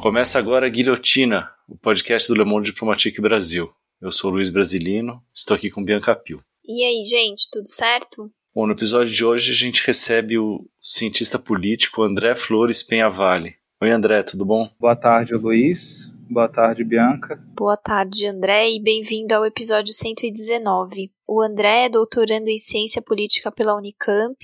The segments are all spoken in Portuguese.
Começa agora a Guilhotina, o podcast do Le Monde Diplomatique Brasil. Eu sou Luiz Brasilino, estou aqui com Bianca Pio. E aí, gente, tudo certo? Bom, no episódio de hoje a gente recebe o cientista político André Flores Penhavalli. Oi, André, tudo bom? Boa tarde, Luiz. Boa tarde, Bianca. Boa tarde, André, e bem-vindo ao episódio 119. O André é doutorando em Ciência Política pela Unicamp.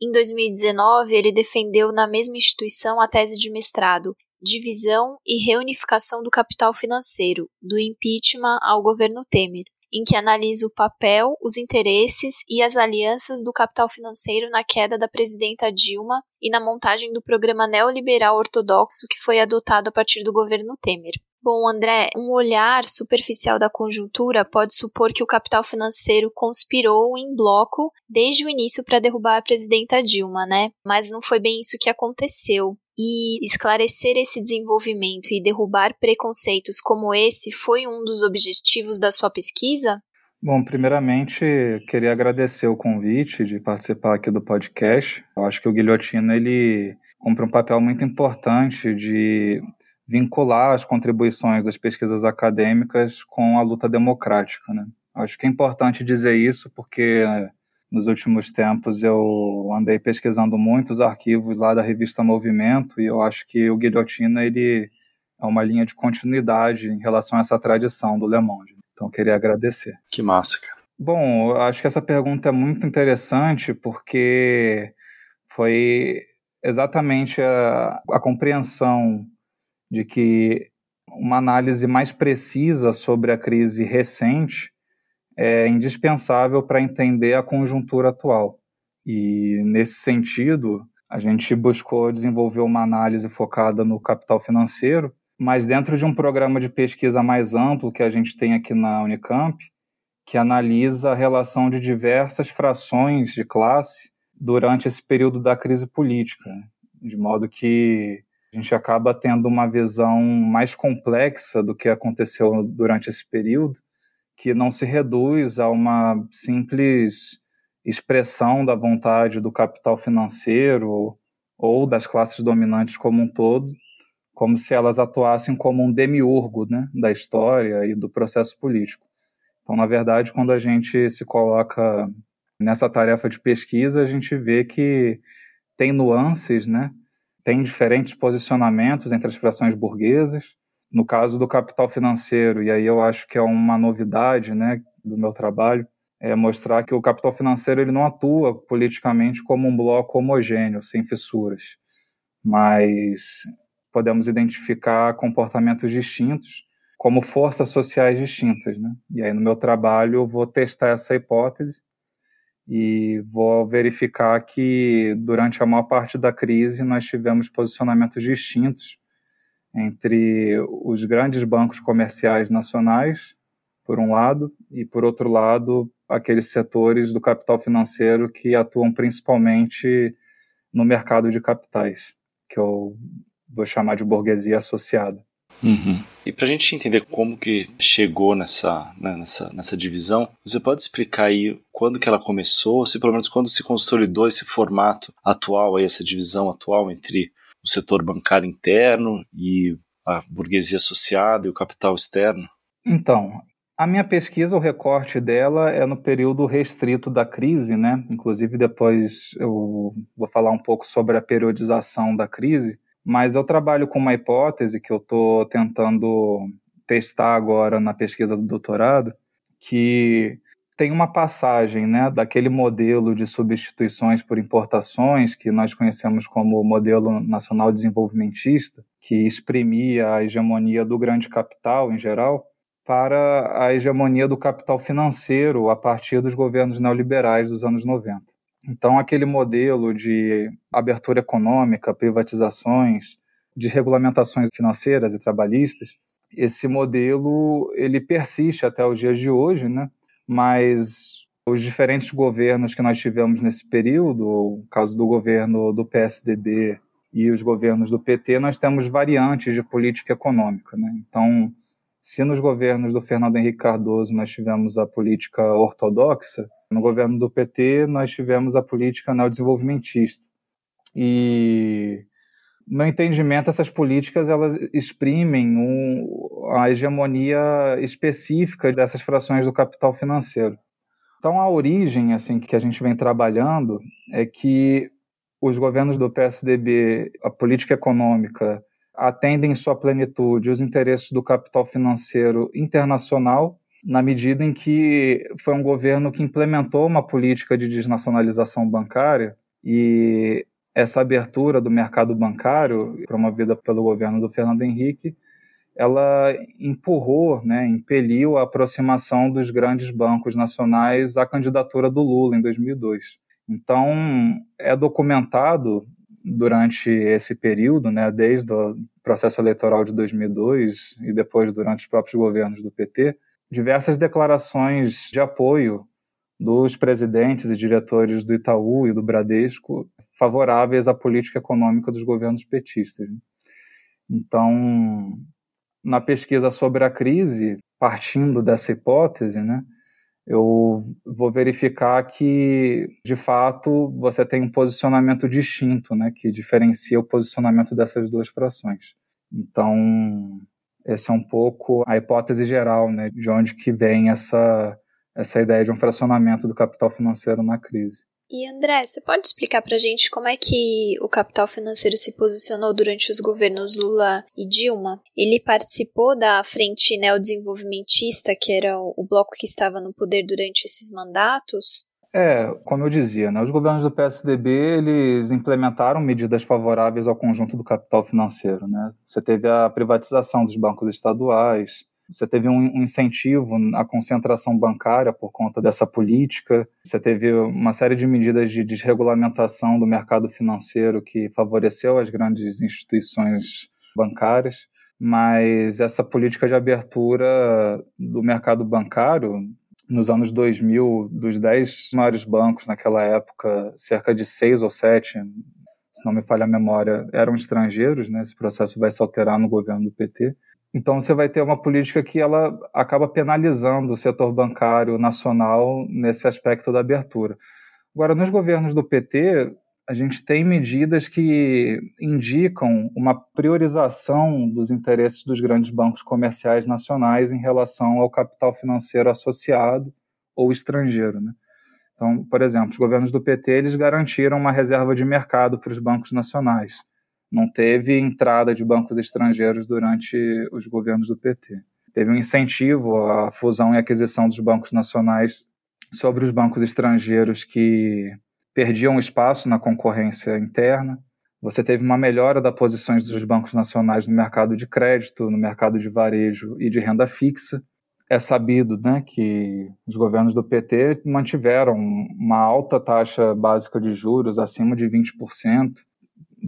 Em 2019, ele defendeu na mesma instituição a tese de mestrado Divisão e Reunificação do Capital Financeiro, do impeachment ao governo Temer, em que analisa o papel, os interesses e as alianças do capital financeiro na queda da presidenta Dilma e na montagem do programa neoliberal ortodoxo que foi adotado a partir do governo Temer. Bom, André, um olhar superficial da conjuntura pode supor que o capital financeiro conspirou em bloco desde o início para derrubar a presidenta Dilma, né? Mas não foi bem isso que aconteceu. E esclarecer esse desenvolvimento e derrubar preconceitos como esse foi um dos objetivos da sua pesquisa? Bom, primeiramente, queria agradecer o convite de participar aqui do podcast. Eu acho que o Guilhotina ele cumpre um papel muito importante de vincular as contribuições das pesquisas acadêmicas com a luta democrática. Né? Acho que é importante dizer isso porque nos últimos tempos eu andei pesquisando muitos arquivos lá da revista Movimento e eu acho que o Guilhotina ele é uma linha de continuidade em relação a essa tradição do Le Monde. Então queria agradecer. Que massa, cara. Bom, eu acho que essa pergunta é muito interessante porque foi exatamente a, a compreensão de que uma análise mais precisa sobre a crise recente é indispensável para entender a conjuntura atual. E, nesse sentido, a gente buscou desenvolver uma análise focada no capital financeiro, mas dentro de um programa de pesquisa mais amplo que a gente tem aqui na Unicamp, que analisa a relação de diversas frações de classe durante esse período da crise política, de modo que a gente acaba tendo uma visão mais complexa do que aconteceu durante esse período, que não se reduz a uma simples expressão da vontade do capital financeiro ou das classes dominantes como um todo, como se elas atuassem como um demiurgo né, da história e do processo político. Então, na verdade, quando a gente se coloca nessa tarefa de pesquisa, a gente vê que tem nuances, né, tem diferentes posicionamentos entre as frações burguesas. No caso do capital financeiro, e aí eu acho que é uma novidade né, do meu trabalho, é mostrar que o capital financeiro ele não atua politicamente como um bloco homogêneo, sem fissuras, mas podemos identificar comportamentos distintos como forças sociais distintas. Né? E aí no meu trabalho eu vou testar essa hipótese e vou verificar que durante a maior parte da crise nós tivemos posicionamentos distintos entre os grandes bancos comerciais nacionais, por um lado, e por outro lado, aqueles setores do capital financeiro que atuam principalmente no mercado de capitais, que eu vou chamar de burguesia associada. Uhum. E para a gente entender como que chegou nessa, né, nessa, nessa divisão, você pode explicar aí quando que ela começou, se pelo menos quando se consolidou esse formato atual, aí, essa divisão atual entre o setor bancário interno e a burguesia associada e o capital externo? Então, a minha pesquisa, o recorte dela é no período restrito da crise, né? Inclusive depois eu vou falar um pouco sobre a periodização da crise, mas eu trabalho com uma hipótese que eu estou tentando testar agora na pesquisa do doutorado, que tem uma passagem né, daquele modelo de substituições por importações, que nós conhecemos como modelo nacional desenvolvimentista, que exprimia a hegemonia do grande capital em geral, para a hegemonia do capital financeiro a partir dos governos neoliberais dos anos 90. Então, aquele modelo de abertura econômica, privatizações, de regulamentações financeiras e trabalhistas, esse modelo ele persiste até os dias de hoje, né? Mas os diferentes governos que nós tivemos nesse período, o caso do governo do PSDB e os governos do PT, nós temos variantes de política econômica, né? Então, se nos governos do Fernando Henrique Cardoso nós tivemos a política ortodoxa, no governo do PT nós tivemos a política neodesenvolvimentista. E meu entendimento, essas políticas elas exprimem um, a hegemonia específica dessas frações do capital financeiro. Então, a origem assim que a gente vem trabalhando é que os governos do PSDB, a política econômica, atendem em sua plenitude os interesses do capital financeiro internacional, na medida em que foi um governo que implementou uma política de desnacionalização bancária e essa abertura do mercado bancário, promovida pelo governo do Fernando Henrique, ela empurrou, né, impeliu a aproximação dos grandes bancos nacionais à candidatura do Lula em 2002. Então, é documentado durante esse período, né, desde o processo eleitoral de 2002 e depois durante os próprios governos do PT, diversas declarações de apoio dos presidentes e diretores do Itaú e do Bradesco favoráveis à política econômica dos governos petistas. Né. Então, na pesquisa sobre a crise, partindo dessa hipótese, né, eu vou verificar que, de fato, você tem um posicionamento distinto, né, que diferencia o posicionamento dessas duas frações. Então, essa é um pouco a hipótese geral, né, de onde que vem essa essa ideia de um fracionamento do capital financeiro na crise. E André, você pode explicar para a gente como é que o capital financeiro se posicionou durante os governos Lula e Dilma? Ele participou da frente neodesenvolvimentista, que era o bloco que estava no poder durante esses mandatos? É, como eu dizia, né, os governos do PSDB eles implementaram medidas favoráveis ao conjunto do capital financeiro. Né? Você teve a privatização dos bancos estaduais, você teve um incentivo à concentração bancária por conta dessa política. Você teve uma série de medidas de desregulamentação do mercado financeiro que favoreceu as grandes instituições bancárias. Mas essa política de abertura do mercado bancário, nos anos 2000, dos 10 maiores bancos naquela época, cerca de seis ou sete, se não me falha a memória, eram estrangeiros. Né? Esse processo vai se alterar no governo do PT. Então você vai ter uma política que ela acaba penalizando o setor bancário nacional nesse aspecto da abertura. Agora, nos governos do PT, a gente tem medidas que indicam uma priorização dos interesses dos grandes bancos comerciais nacionais em relação ao capital financeiro associado ou estrangeiro. Né? Então, por exemplo, os governos do PT eles garantiram uma reserva de mercado para os bancos nacionais não teve entrada de bancos estrangeiros durante os governos do PT. Teve um incentivo à fusão e aquisição dos bancos nacionais sobre os bancos estrangeiros que perdiam espaço na concorrência interna. Você teve uma melhora das posições dos bancos nacionais no mercado de crédito, no mercado de varejo e de renda fixa. É sabido né, que os governos do PT mantiveram uma alta taxa básica de juros, acima de 20%,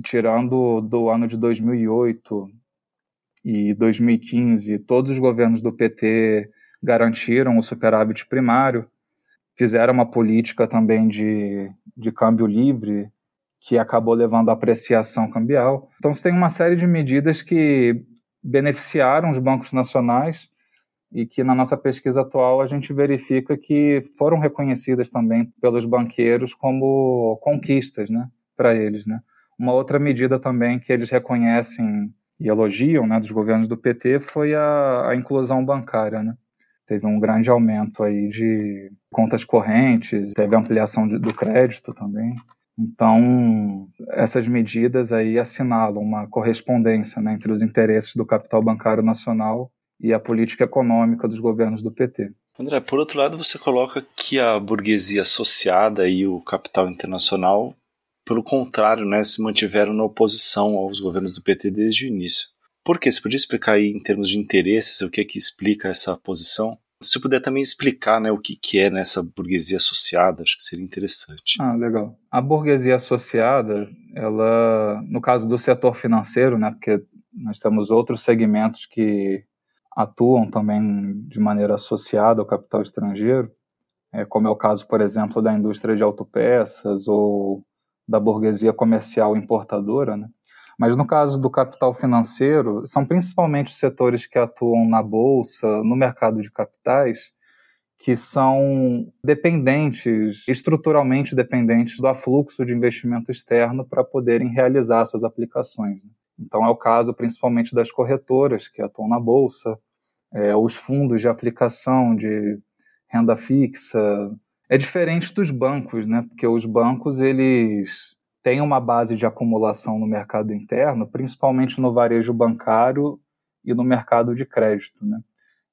tirando do ano de 2008 e 2015, todos os governos do PT garantiram o superávit primário, fizeram uma política também de, de câmbio livre, que acabou levando à apreciação cambial. Então, você tem uma série de medidas que beneficiaram os bancos nacionais e que, na nossa pesquisa atual, a gente verifica que foram reconhecidas também pelos banqueiros como conquistas né, para eles. Né? Uma outra medida também que eles reconhecem e elogiam né, dos governos do PT foi a, a inclusão bancária. Né? Teve um grande aumento aí de contas correntes, teve ampliação de, do crédito também. Então, essas medidas aí assinalam uma correspondência né, entre os interesses do capital bancário nacional e a política econômica dos governos do PT. André, por outro lado, você coloca que a burguesia associada e o capital internacional pelo contrário, né, se mantiveram na oposição aos governos do PT desde o início. Por quê? Você podia explicar aí, em termos de interesses, o que é que explica essa posição? Se você puder também explicar né, o que, que é nessa burguesia associada, acho que seria interessante. Ah, legal. A burguesia associada, ela, no caso do setor financeiro, né, porque nós temos outros segmentos que atuam também de maneira associada ao capital estrangeiro, é, como é o caso, por exemplo, da indústria de autopeças ou da burguesia comercial importadora, né? Mas no caso do capital financeiro, são principalmente os setores que atuam na bolsa, no mercado de capitais, que são dependentes, estruturalmente dependentes do afluxo de investimento externo para poderem realizar suas aplicações. Né? Então é o caso principalmente das corretoras que atuam na bolsa, é, os fundos de aplicação de renda fixa. É diferente dos bancos, né? Porque os bancos eles têm uma base de acumulação no mercado interno, principalmente no varejo bancário e no mercado de crédito, né?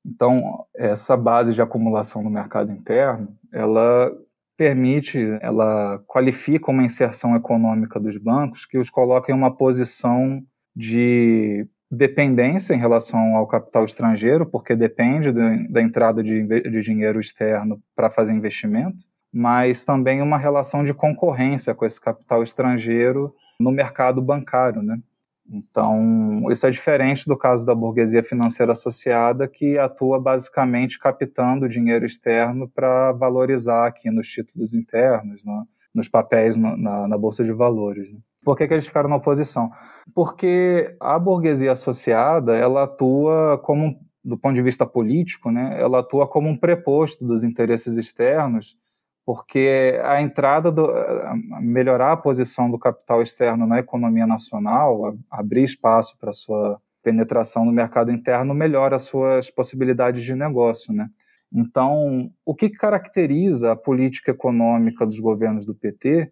Então, essa base de acumulação no mercado interno, ela permite, ela qualifica uma inserção econômica dos bancos que os coloca em uma posição de dependência em relação ao capital estrangeiro, porque depende da entrada de, de dinheiro externo para fazer investimento, mas também uma relação de concorrência com esse capital estrangeiro no mercado bancário, né? Então, isso é diferente do caso da burguesia financeira associada, que atua basicamente captando dinheiro externo para valorizar aqui nos títulos internos, né? nos papéis no, na, na, Bolsa de Valores. Né? Por que, que eles ficaram na oposição? Porque a burguesia associada, ela atua como, do ponto de vista político, né, ela atua como um preposto dos interesses externos, porque a entrada, do, a melhorar a posição do capital externo na economia nacional, abrir espaço para sua penetração no mercado interno, melhora as suas possibilidades de negócio, né? Então, o que caracteriza a política econômica dos governos do PT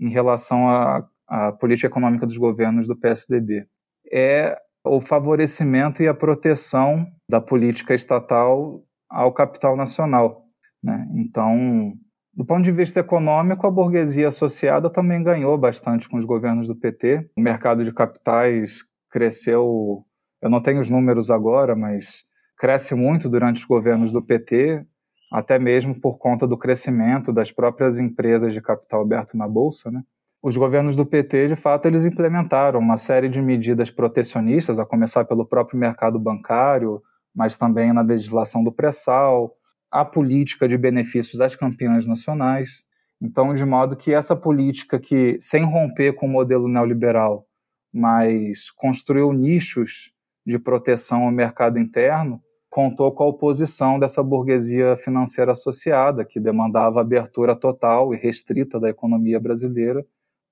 em relação à, à política econômica dos governos do PSDB? É o favorecimento e a proteção da política estatal ao capital nacional. Né? Então, do ponto de vista econômico, a burguesia associada também ganhou bastante com os governos do PT. O mercado de capitais cresceu, eu não tenho os números agora, mas cresce muito durante os governos do PT, até mesmo por conta do crescimento das próprias empresas de capital aberto na bolsa, né? Os governos do PT, de fato, eles implementaram uma série de medidas protecionistas, a começar pelo próprio mercado bancário, mas também na legislação do pré-sal, a política de benefícios às campeãs nacionais. Então, de modo que essa política que, sem romper com o modelo neoliberal, mas construiu nichos de proteção ao mercado interno, contou com a oposição dessa burguesia financeira associada, que demandava abertura total e restrita da economia brasileira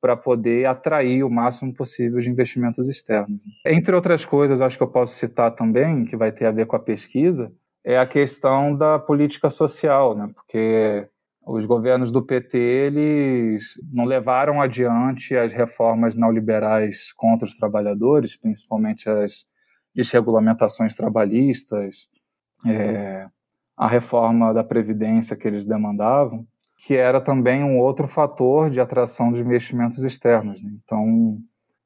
para poder atrair o máximo possível de investimentos externos. Entre outras coisas, acho que eu posso citar também, que vai ter a ver com a pesquisa, é a questão da política social, né? porque os governos do PT eles não levaram adiante as reformas neoliberais contra os trabalhadores, principalmente as desregulamentações trabalhistas, é, a reforma da Previdência que eles demandavam, que era também um outro fator de atração de investimentos externos. Né? Então,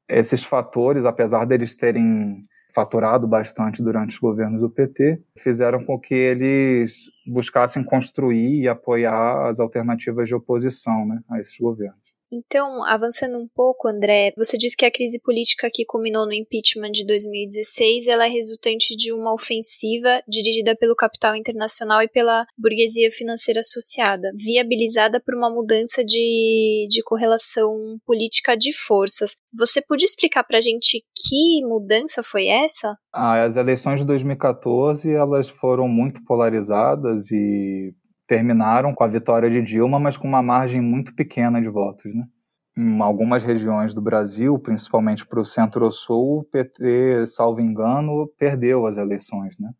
esses fatores, apesar deles terem faturado bastante durante os governos do PT, fizeram com que eles buscassem construir e apoiar as alternativas de oposição né, a esses governos. Então, avançando um pouco, André, você disse que a crise política que culminou no impeachment de 2016, ela é resultante de uma ofensiva dirigida pelo capital internacional e pela burguesia financeira associada, viabilizada por uma mudança de, de correlação política de forças. Você podia explicar para a gente que mudança foi essa? Ah, as eleições de 2014, elas foram muito polarizadas e terminaram com a vitória de Dilma, mas com uma margem muito pequena de votos. Né? Em algumas regiões do Brasil, principalmente para o centro-sul, o PT, salvo engano, perdeu as eleições. Né?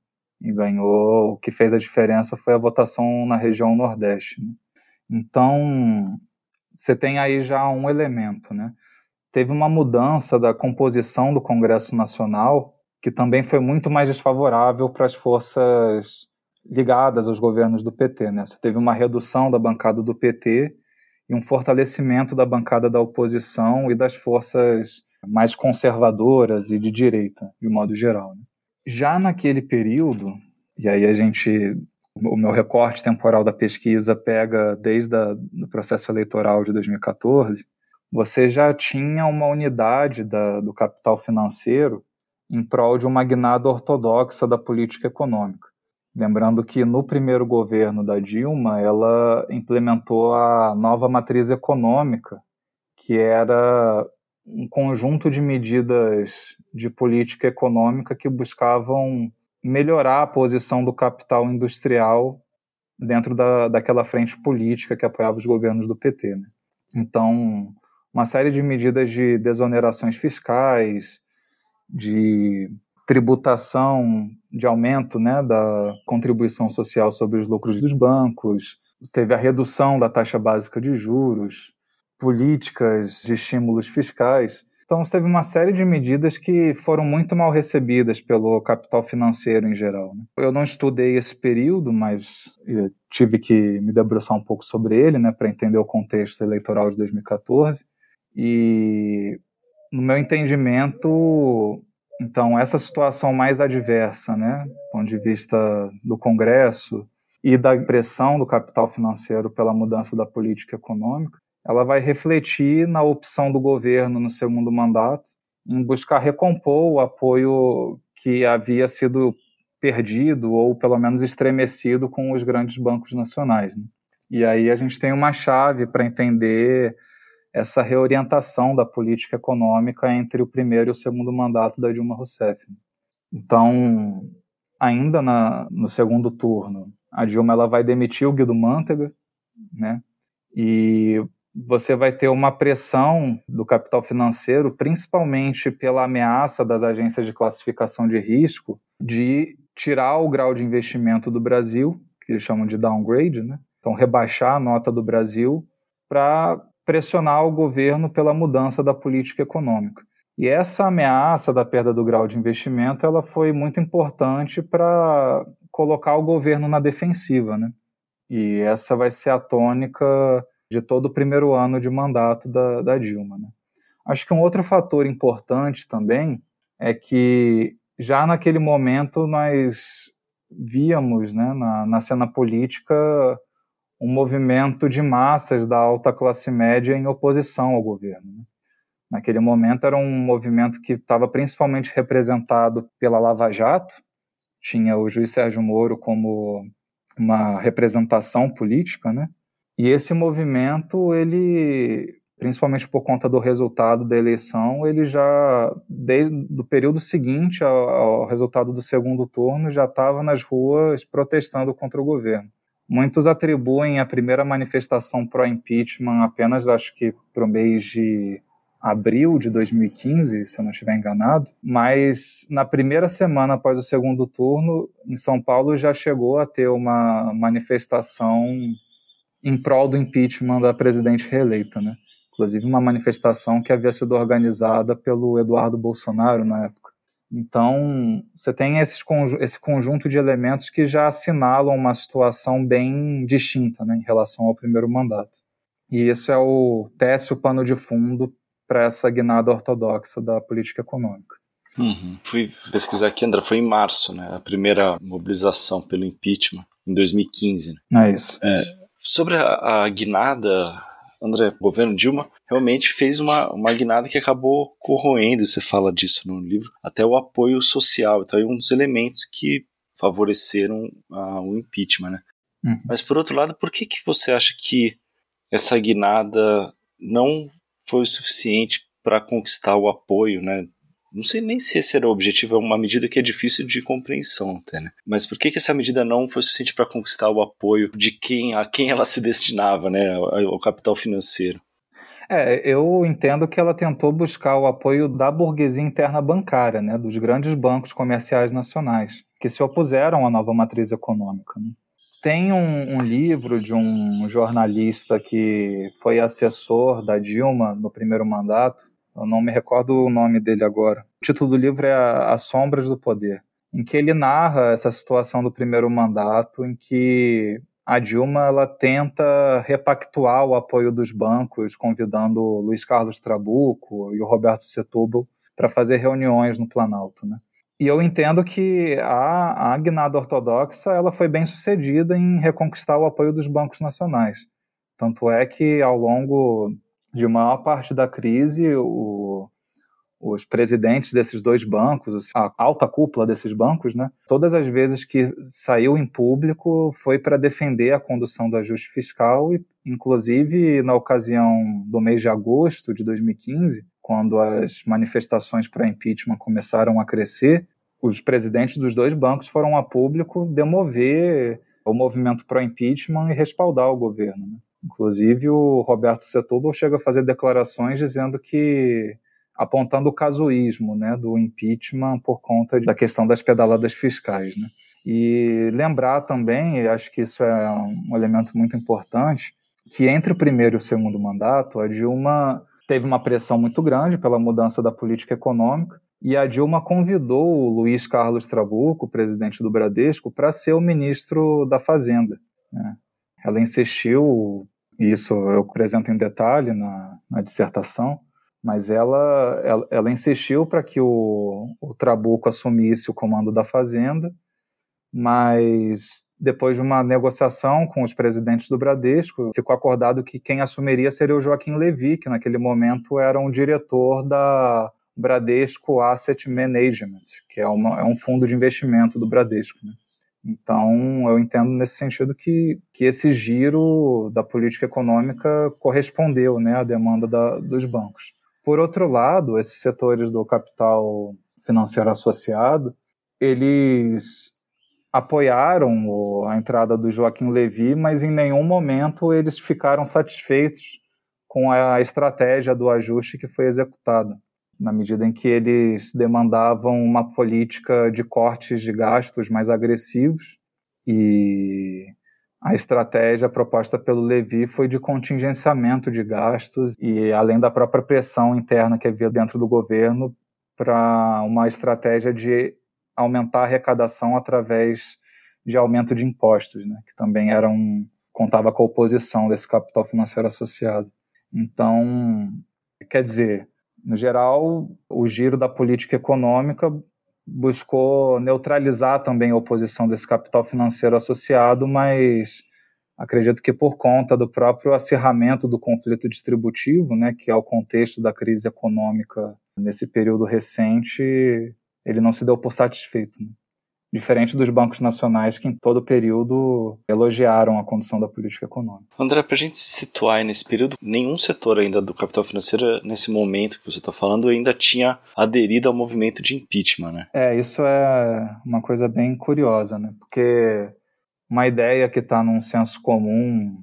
E ganhou. O que fez a diferença foi a votação na região Nordeste. Né? Então, você tem aí já um elemento. Né? Teve uma mudança da composição do Congresso Nacional, que também foi muito mais desfavorável para as forças ligadas aos governos do PT. Né? Você teve uma redução da bancada do PT e um fortalecimento da bancada da oposição e das forças mais conservadoras e de direita, de modo geral. Né? Já naquele período, e aí a gente, o meu recorte temporal da pesquisa pega desde o processo eleitoral de 2014, você já tinha uma unidade da, do capital financeiro em prol de uma guinada ortodoxa da política econômica. Lembrando que no primeiro governo da Dilma, ela implementou a nova matriz econômica, que era um conjunto de medidas de política econômica que buscavam melhorar a posição do capital industrial dentro da, daquela frente política que apoiava os governos do PT. Né? Então, uma série de medidas de desonerações fiscais, de tributação, de aumento né, da contribuição social sobre os lucros dos bancos, teve a redução da taxa básica de juros, políticas de estímulos fiscais. Então, teve uma série de medidas que foram muito mal recebidas pelo capital financeiro em geral. Né. Eu não estudei esse período, mas tive que me debruçar um pouco sobre ele, né, para entender o contexto eleitoral de 2014. E, no meu entendimento, então, essa situação mais adversa, né, do ponto de vista do Congresso e da pressão do capital financeiro pela mudança da política econômica, ela vai refletir na opção do governo no segundo mandato em buscar recompor o apoio que havia sido perdido ou pelo menos estremecido com os grandes bancos nacionais. Né? E aí a gente tem uma chave para entender essa reorientação da política econômica entre o primeiro e o segundo mandato da Dilma Rousseff. Então, ainda na, no segundo turno, a Dilma ela vai demitir o Guido Mantega, né? E você vai ter uma pressão do capital financeiro, principalmente pela ameaça das agências de classificação de risco, de tirar o grau de investimento do Brasil, que eles chamam de downgrade, né? Então, rebaixar a nota do Brasil para pressionar o governo pela mudança da política econômica. E essa ameaça da perda do grau de investimento, ela foi muito importante para colocar o governo na defensiva, né? E essa vai ser a tônica de todo o primeiro ano de mandato da, da Dilma. Né? Acho que um outro fator importante também é que já naquele momento nós víamos né, na, na cena política um movimento de massas da alta classe média em oposição ao governo. Né? Naquele momento era um movimento que estava principalmente representado pela Lava Jato, tinha o juiz Sérgio Moro como uma representação política, né? E esse movimento, ele, principalmente por conta do resultado da eleição, ele já, desde o período seguinte ao, ao resultado do segundo turno, já estava nas ruas protestando contra o governo. Muitos atribuem a primeira manifestação pró-impeachment apenas, acho que, para o mês de abril de 2015, se eu não estiver enganado, mas na primeira semana após o segundo turno, em São Paulo já chegou a ter uma manifestação em prol do impeachment da presidente reeleita, né? Inclusive uma manifestação que havia sido organizada pelo Eduardo Bolsonaro na época. Então, você tem esses, esse conjunto de elementos que já assinalam uma situação bem distinta né, em relação ao primeiro mandato. E isso é o tece o pano de fundo para essa guinada ortodoxa da política econômica. Uhum. Fui pesquisar aqui, André, foi em março, né? A primeira mobilização pelo impeachment, em 2015. Né? É isso. É, Sobre a, a guinada, André, o governo Dilma realmente fez uma, uma guinada que acabou corroendo, você fala disso no livro, até o apoio social. Então, é um dos elementos que favoreceram uh, o impeachment, né? Uhum. Mas, por outro lado, por que, que você acha que essa guinada não foi o suficiente para conquistar o apoio né, não sei nem se esse era o objetivo, é uma medida que é difícil de compreensão até, né? Mas por que, que essa medida não foi suficiente para conquistar o apoio de quem a quem ela se destinava, né, ao capital financeiro? É, eu entendo que ela tentou buscar o apoio da burguesia interna bancária, né, dos grandes bancos comerciais nacionais, que se opuseram à nova matriz econômica. Né? Tem um, um, livro de um jornalista que foi assessor da Dilma no primeiro mandato, eu não me recordo o nome dele agora. O título do livro é As Sombras do Poder, em que ele narra essa situação do primeiro mandato, em que a Dilma ela tenta repactuar o apoio dos bancos, convidando o Luiz Carlos Trabuco e o Roberto Setúbal para fazer reuniões no Planalto, né? E eu entendo que a, a guinada ortodoxa ela foi bem sucedida em reconquistar o apoio dos bancos nacionais. Tanto é que ao longo de maior parte da crise, o, os presidentes desses dois bancos, a alta cúpula desses bancos, né, todas as vezes que saiu em público foi para defender a condução do ajuste fiscal e, inclusive, na ocasião do mês de agosto de 2015, quando as manifestações para impeachment começaram a crescer, os presidentes dos dois bancos foram a público demover o movimento pró-impeachment e respaldar o governo. Né? Inclusive, o Roberto Setúbal chega a fazer declarações dizendo que apontando o casuísmo né, do impeachment por conta da questão das pedaladas fiscais. Né? E lembrar também, acho que isso é um elemento muito importante, que entre o primeiro e o segundo mandato, a Dilma teve uma pressão muito grande pela mudança da política econômica, e a Dilma convidou o Luiz Carlos Trabuco, presidente do Bradesco, para ser o ministro da Fazenda. Né? Ela insistiu, e isso eu apresento em detalhe na, na dissertação, mas ela, ela, ela insistiu para que o, o Trabuco assumisse o comando da Fazenda, mas depois de uma negociação com os presidentes do Bradesco, ficou acordado que quem assumiria seria o Joaquim Levy, que naquele momento era um diretor da Bradesco Asset Management, que é, uma, é um fundo de investimento do Bradesco. Né? Então, eu entendo nesse sentido que, que esse giro da política econômica correspondeu né, à demanda da, dos bancos. Por outro lado, esses setores do capital financeiro associado, eles apoiaram a entrada do Joaquim Levy, mas em nenhum momento eles ficaram satisfeitos com a estratégia do ajuste que foi executada, na medida em que eles demandavam uma política de cortes de gastos mais agressivos e a estratégia proposta pelo Levy foi de contingenciamento de gastos e além da própria pressão interna que havia dentro do governo para uma estratégia de aumentar a arrecadação através de aumento de impostos, né, que também era um, contava com a oposição desse capital financeiro associado. Então, quer dizer, no geral, o giro da política econômica buscou neutralizar também a oposição desse capital financeiro associado, mas acredito que por conta do próprio acirramento do conflito distributivo, né, que é o contexto da crise econômica nesse período recente, ele não se deu por satisfeito. Né? Diferente dos bancos nacionais que em todo período elogiaram a condição da política econômica. André, para a gente se situar nesse período, nenhum setor ainda do capital financeiro, nesse momento que você está falando, ainda tinha aderido ao movimento de impeachment, né? É, isso é uma coisa bem curiosa, né? Porque uma ideia que está num senso comum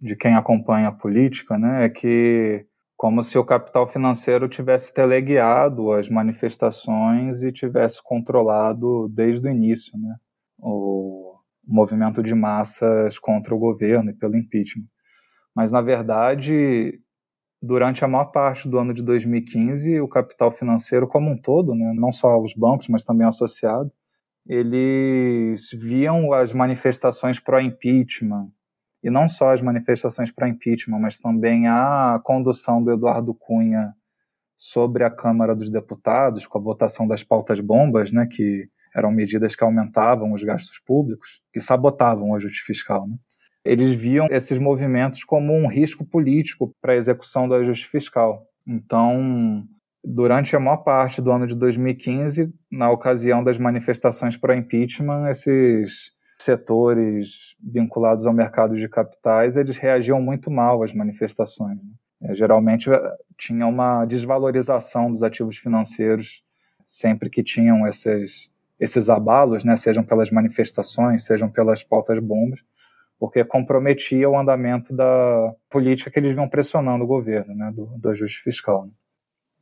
de quem acompanha a política, né, é que como se o capital financeiro tivesse teleguiado as manifestações e tivesse controlado desde o início né, o movimento de massas contra o governo e pelo impeachment. Mas, na verdade, durante a maior parte do ano de 2015, o capital financeiro como um todo, né, não só os bancos, mas também associado, eles viam as manifestações pró-impeachment, e não só as manifestações para impeachment, mas também a condução do Eduardo Cunha sobre a Câmara dos Deputados, com a votação das pautas bombas, né, que eram medidas que aumentavam os gastos públicos, que sabotavam o ajuste fiscal. Né? Eles viam esses movimentos como um risco político para a execução do ajuste fiscal. Então, durante a maior parte do ano de 2015, na ocasião das manifestações para impeachment, esses setores vinculados ao mercado de capitais, eles reagiam muito mal às manifestações. Né? É, geralmente eh, tinha uma desvalorização dos ativos financeiros sempre que tinham esses, esses abalos, né, sejam pelas manifestações, sejam pelas pautas bombas, porque comprometia o andamento da política que eles vinham pressionando o governo, né, do, do ajuste fiscal. Né?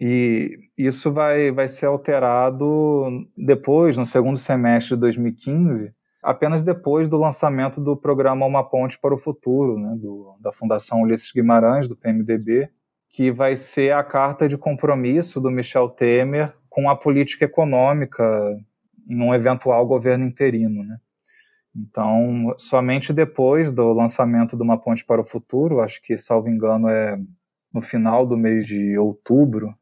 E isso vai, vai ser alterado depois, no segundo semestre de 2015, apenas depois do lançamento do programa Uma Ponte para o Futuro, né, do, da Fundação Ulisses Guimarães, do PMDB, que vai ser a carta de compromisso do Michel Temer com a política econômica em um eventual governo interino. Né? Então, somente depois do lançamento de Uma Ponte para o Futuro, acho que, salvo engano, é no final do mês de outubro.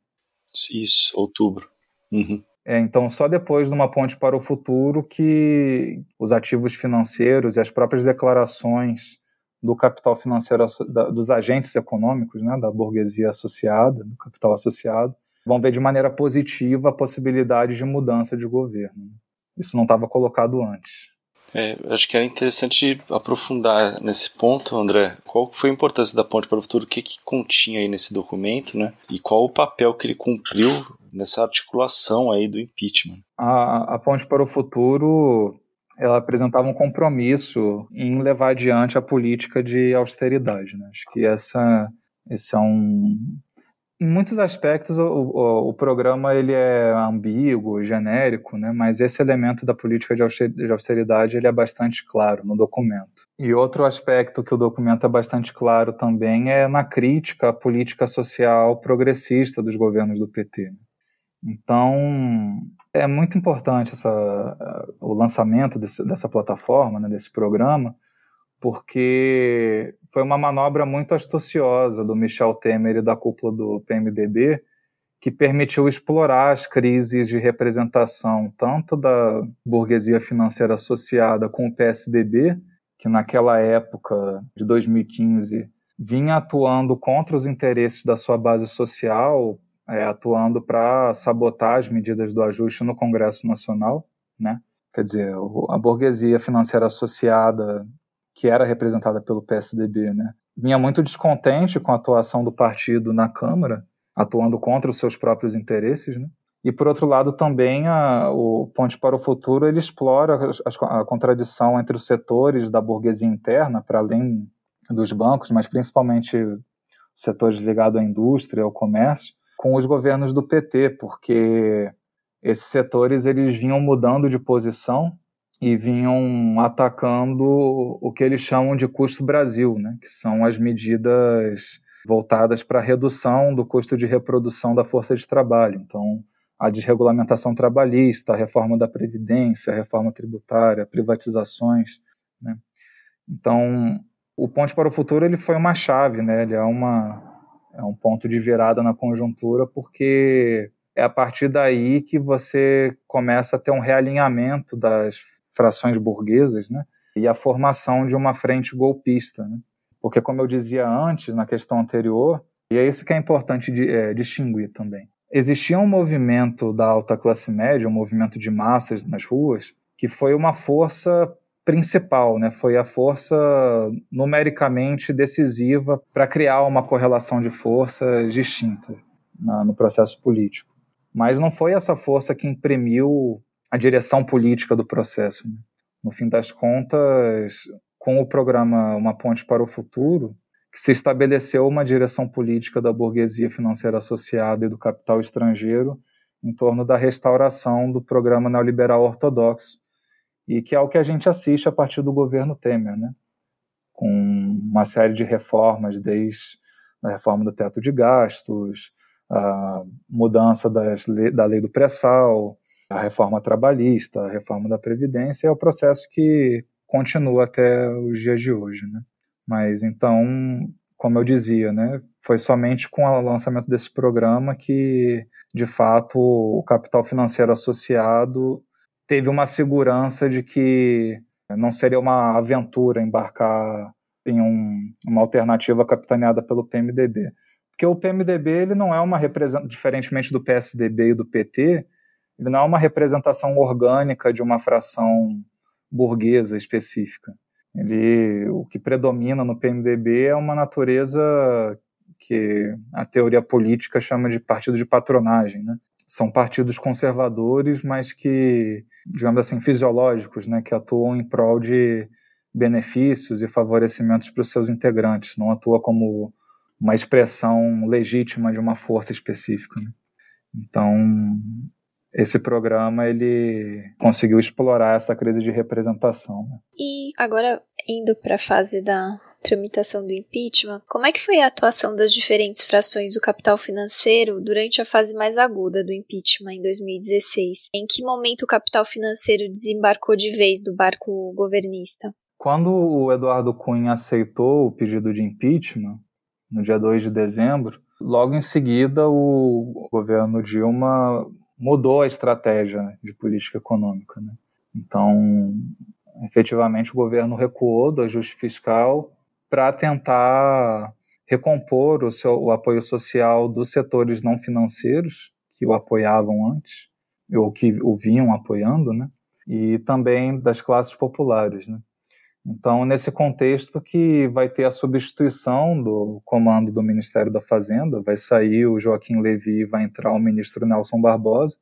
Isso, outubro. Uhum. É, então, só depois de uma ponte para o futuro que os ativos financeiros e as próprias declarações do capital financeiro da, dos agentes econômicos, né, da burguesia associada, do capital associado, vão ver de maneira positiva a possibilidade de mudança de governo. Isso não estava colocado antes. É, acho que era interessante aprofundar nesse ponto, André. Qual foi a importância da Ponte para o Futuro? O que, que continha aí nesse documento, né? E qual o papel que ele cumpriu nessa articulação aí do impeachment? A, a Ponte para o Futuro ela apresentava um compromisso em levar adiante a política de austeridade. Né? Acho que essa, esse é um, Em muitos aspectos, o, o, o, programa ele é ambíguo, genérico, né? mas esse elemento da política de austeridade ele é bastante claro no documento. E outro aspecto que o documento é bastante claro também é na crítica à política social progressista dos governos do PT. Então, é muito importante essa, o lançamento desse, dessa plataforma, né, desse programa, porque foi uma manobra muito astuciosa do Michel Temer e da cúpula do PMDB, que permitiu explorar as crises de representação tanto da burguesia financeira associada com o PSDB, que naquela época de 2015 vinha atuando contra os interesses da sua base social, é, atuando para sabotar as medidas do ajuste no Congresso Nacional, né? Quer dizer, a burguesia financeira associada que era representada pelo PSDB, né, vinha muito descontente com a atuação do partido na Câmara, atuando contra os seus próprios interesses, né? E por outro lado também a, o Ponte para o Futuro ele explora a, a contradição entre os setores da burguesia interna, para além dos bancos, mas principalmente setores ligados à indústria, ao comércio, com os governos do PT, porque esses setores eles vinham mudando de posição e vinham atacando o que eles chamam de custo Brasil, né, que são as medidas voltadas para a redução do custo de reprodução da força de trabalho. Então, a desregulamentação trabalhista, a reforma da Previdência, a reforma tributária, privatizações. Né? Então, o Ponte para o Futuro ele foi uma chave, né? ele é, uma, é um ponto de virada na conjuntura, porque é a partir daí que você começa a ter um realinhamento das frações burguesas, né? e a formação de uma frente golpista. Né? Porque, como eu dizia antes, na questão anterior, e é isso que é importante de, é, distinguir também, existia um movimento da alta classe média, um movimento de massas nas ruas, que foi uma força principal, né? foi a força numericamente decisiva para criar uma correlação de forças distinta na, no processo político. Mas não foi essa força que imprimiu a direção política do processo. Né? No fim das contas, com o programa Uma Ponte para o Futuro, que se estabeleceu uma direção política da burguesia financeira associada e do capital estrangeiro em torno da restauração do programa neoliberal ortodoxo, e que é o que a gente assiste a partir do governo Temer, né? com uma série de reformas, desde a reforma do teto de gastos, a mudança da lei do pré-sal, a reforma trabalhista, a reforma da Previdência, é o processo que continua até os dias de hoje. Né? Mas então, como eu dizia, né, foi somente com o lançamento desse programa que, de fato, o capital financeiro associado teve uma segurança de que não seria uma aventura embarcar em um, uma alternativa capitaneada pelo PMDB. Porque o PMDB ele não é uma representação, diferentemente do PSDB e do PT, ele não é uma representação orgânica de uma fração burguesa específica. Ele, o que predomina no PMDB é uma natureza que a teoria política chama de partido de patronagem, né? São partidos conservadores, mas que, digamos assim, fisiológicos, né? Que atuam em prol de benefícios e favorecimentos para os seus integrantes, não atua como uma expressão legítima de uma força específica. Né? Então, esse programa ele conseguiu explorar essa crise de representação. Né? E agora indo para a fase da tramitação do impeachment, como é que foi a atuação das diferentes frações do capital financeiro durante a fase mais aguda do impeachment em 2016? Em que momento o capital financeiro desembarcou de vez do barco governista? Quando o Eduardo Cunha aceitou o pedido de impeachment, no dia 2 de dezembro, logo em seguida o governo Dilma mudou a estratégia de política econômica. Né? Então, efetivamente, o governo recuou do ajuste fiscal para tentar recompor o, seu, o apoio social dos setores não financeiros que o apoiavam antes, ou que o vinham apoiando, né? e também das classes populares. Né? Então, nesse contexto que vai ter a substituição do comando do Ministério da Fazenda, vai sair o Joaquim Levy e vai entrar o ministro Nelson Barbosa,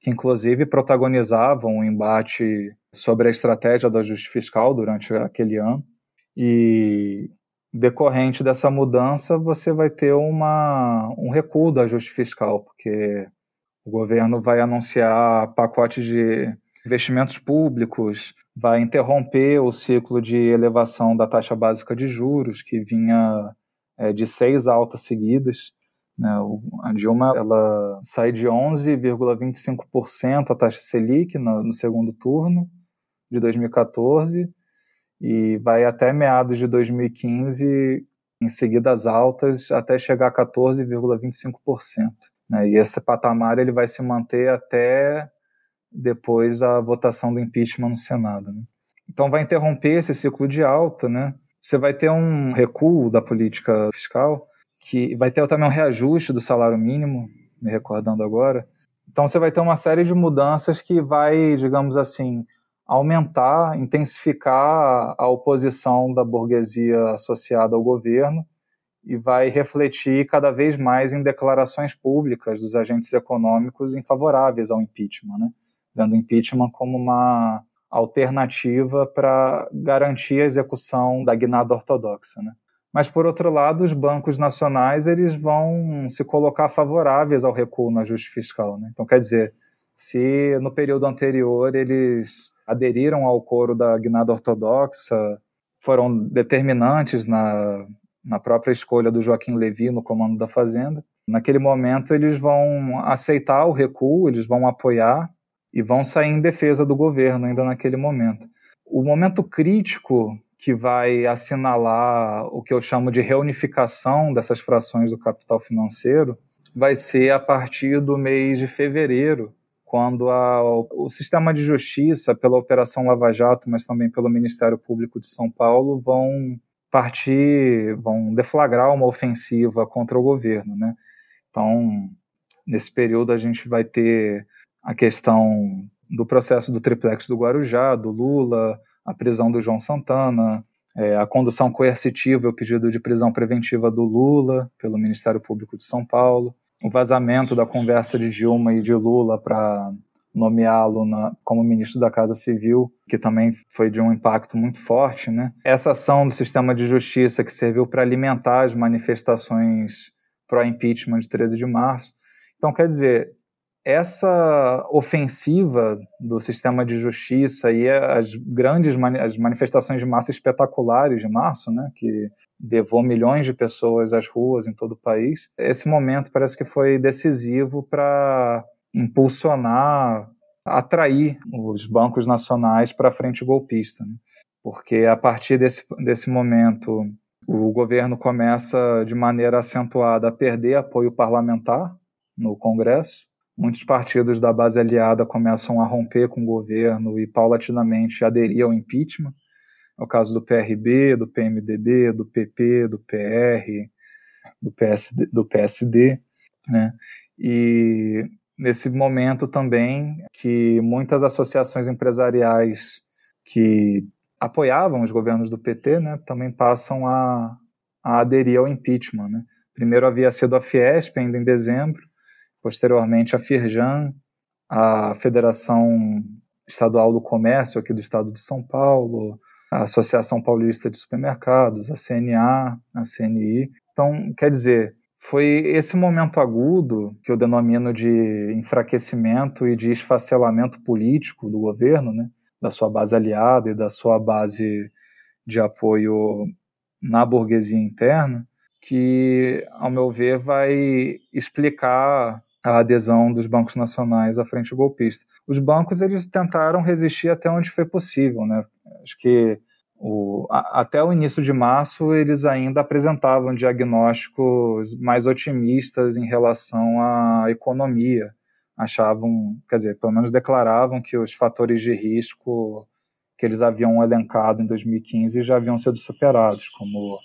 que inclusive protagonizavam um embate sobre a estratégia do ajuste fiscal durante aquele ano. E decorrente dessa mudança, você vai ter uma, um recuo do ajuste fiscal, porque o governo vai anunciar pacotes de investimentos públicos, vai interromper o ciclo de elevação da taxa básica de juros, que vinha é, de seis altas seguidas. Né? A Dilma ela sai de 11,25% a taxa Selic no, no segundo turno de 2014 e vai até meados de 2015 em seguidas altas até chegar a 14,25%. Né? E esse patamar ele vai se manter até depois da votação do impeachment no Senado. Né? Então vai interromper esse ciclo de alta, né? Você vai ter um recuo da política fiscal, que vai ter também um reajuste do salário mínimo, me recordando agora. Então você vai ter uma série de mudanças que vai, digamos assim, aumentar, intensificar a oposição da burguesia associada ao governo e vai refletir cada vez mais em declarações públicas dos agentes econômicos infavoráveis ao impeachment, né? vendo o impeachment como uma alternativa para garantir a execução da guinada ortodoxa. Né? Mas, por outro lado, os bancos nacionais eles vão se colocar favoráveis ao recuo no ajuste fiscal. Né? Então, quer dizer, se no período anterior eles aderiram ao coro da guinada ortodoxa, foram determinantes na, na própria escolha do Joaquim Levy no comando da Fazenda. Naquele momento, eles vão aceitar o recuo, eles vão apoiar e vão sair em defesa do governo ainda naquele momento. O momento crítico que vai assinalar o que eu chamo de reunificação dessas frações do capital financeiro vai ser a partir do mês de fevereiro, quando a, o sistema de justiça, pela Operação Lava Jato, mas também pelo Ministério Público de São Paulo, vão partir, vão deflagrar uma ofensiva contra o governo, né? Então, nesse período a gente vai ter a questão do processo do triplex do Guarujá, do Lula, a prisão do João Santana, é, a condução coercitiva e o pedido de prisão preventiva do Lula pelo Ministério Público de São Paulo, o vazamento da conversa de Dilma e de Lula para nomeá-lo como ministro da Casa Civil, que também foi de um impacto muito forte, né? Essa ação do sistema de justiça que serviu para alimentar as manifestações pró-impeachment de 13 de março. Então, quer dizer, essa ofensiva do sistema de justiça e as grandes mani as manifestações de massa espetaculares de março, né, que levou milhões de pessoas às ruas em todo o país, esse momento parece que foi decisivo para impulsionar, atrair os bancos nacionais para a frente golpista, né? porque a partir desse, desse momento o governo começa de maneira acentuada a perder apoio parlamentar no Congresso muitos partidos da base aliada começam a romper com o governo e paulatinamente aderir ao impeachment. É o caso do PRB, do PMDB, do PP, do PR, do PSD, do PSD né? E nesse momento também que muitas associações empresariais que apoiavam os governos do PT, né, também passam a, a aderir ao impeachment, né? Primeiro havia sido a Fiesp, ainda em dezembro, posteriormente a Firjan, a Federação Estadual do Comércio aqui do estado de São Paulo, a Associação Paulista de Supermercados, a CNA, a CNI. Então, quer dizer, foi esse momento agudo que eu denomino de enfraquecimento e de esfacelamento político do governo, né, da sua base aliada e da sua base de apoio na burguesia interna, que, ao meu ver, vai explicar a adesão dos bancos nacionais à frente golpista. Os bancos eles tentaram resistir até onde foi possível, né? Acho que o, a, até o início de março eles ainda apresentavam diagnósticos mais otimistas em relação à economia. Achavam, quer dizer, pelo menos declaravam que os fatores de risco que eles haviam elencado em 2015 já haviam sido superados, como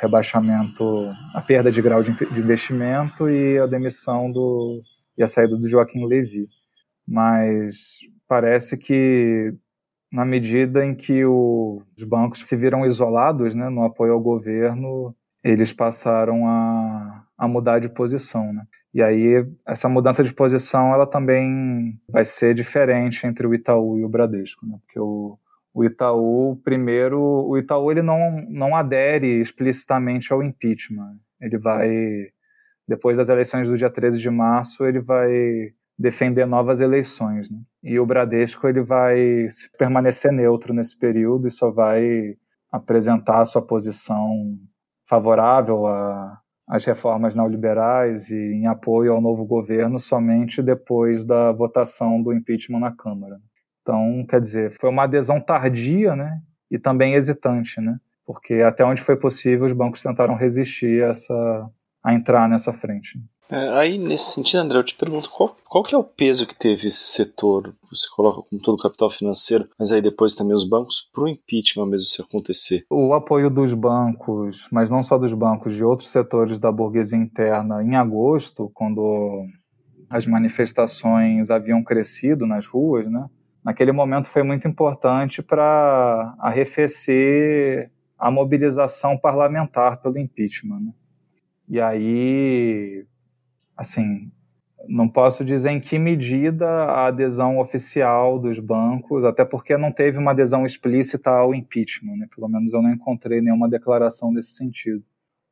rebaixamento, a perda de grau de, de investimento e a demissão do e a saída do Joaquim Levy. Mas parece que na medida em que o, os bancos se viram isolados né, no apoio ao governo, eles passaram a, a mudar de posição. Né? E aí, essa mudança de posição ela também vai ser diferente entre o Itaú e o Bradesco, né? porque o, o Itaú, primeiro, o Itaú ele não, não adere explicitamente ao impeachment. Ele vai, depois das eleições do dia 13 de março, ele vai defender novas eleições. Né? E o Bradesco ele vai permanecer neutro nesse período e só vai apresentar a sua posição favorável às reformas neoliberais e em apoio ao novo governo somente depois da votação do impeachment na Câmara. Então, quer dizer, foi uma adesão tardia, né? E também hesitante, né? Porque até onde foi possível os bancos tentaram resistir a, essa, a entrar nessa frente. É, aí, nesse sentido, André, eu te pergunto, qual, qual que é o peso que teve esse setor? Você coloca como todo o capital financeiro, mas aí depois também os bancos, para o impeachment mesmo se acontecer? O apoio dos bancos, mas não só dos bancos, de outros setores da burguesia interna, em agosto, quando as manifestações haviam crescido nas ruas, né? Naquele momento foi muito importante para arrefecer a mobilização parlamentar pelo impeachment. Né? E aí, assim, não posso dizer em que medida a adesão oficial dos bancos, até porque não teve uma adesão explícita ao impeachment, né? pelo menos eu não encontrei nenhuma declaração nesse sentido.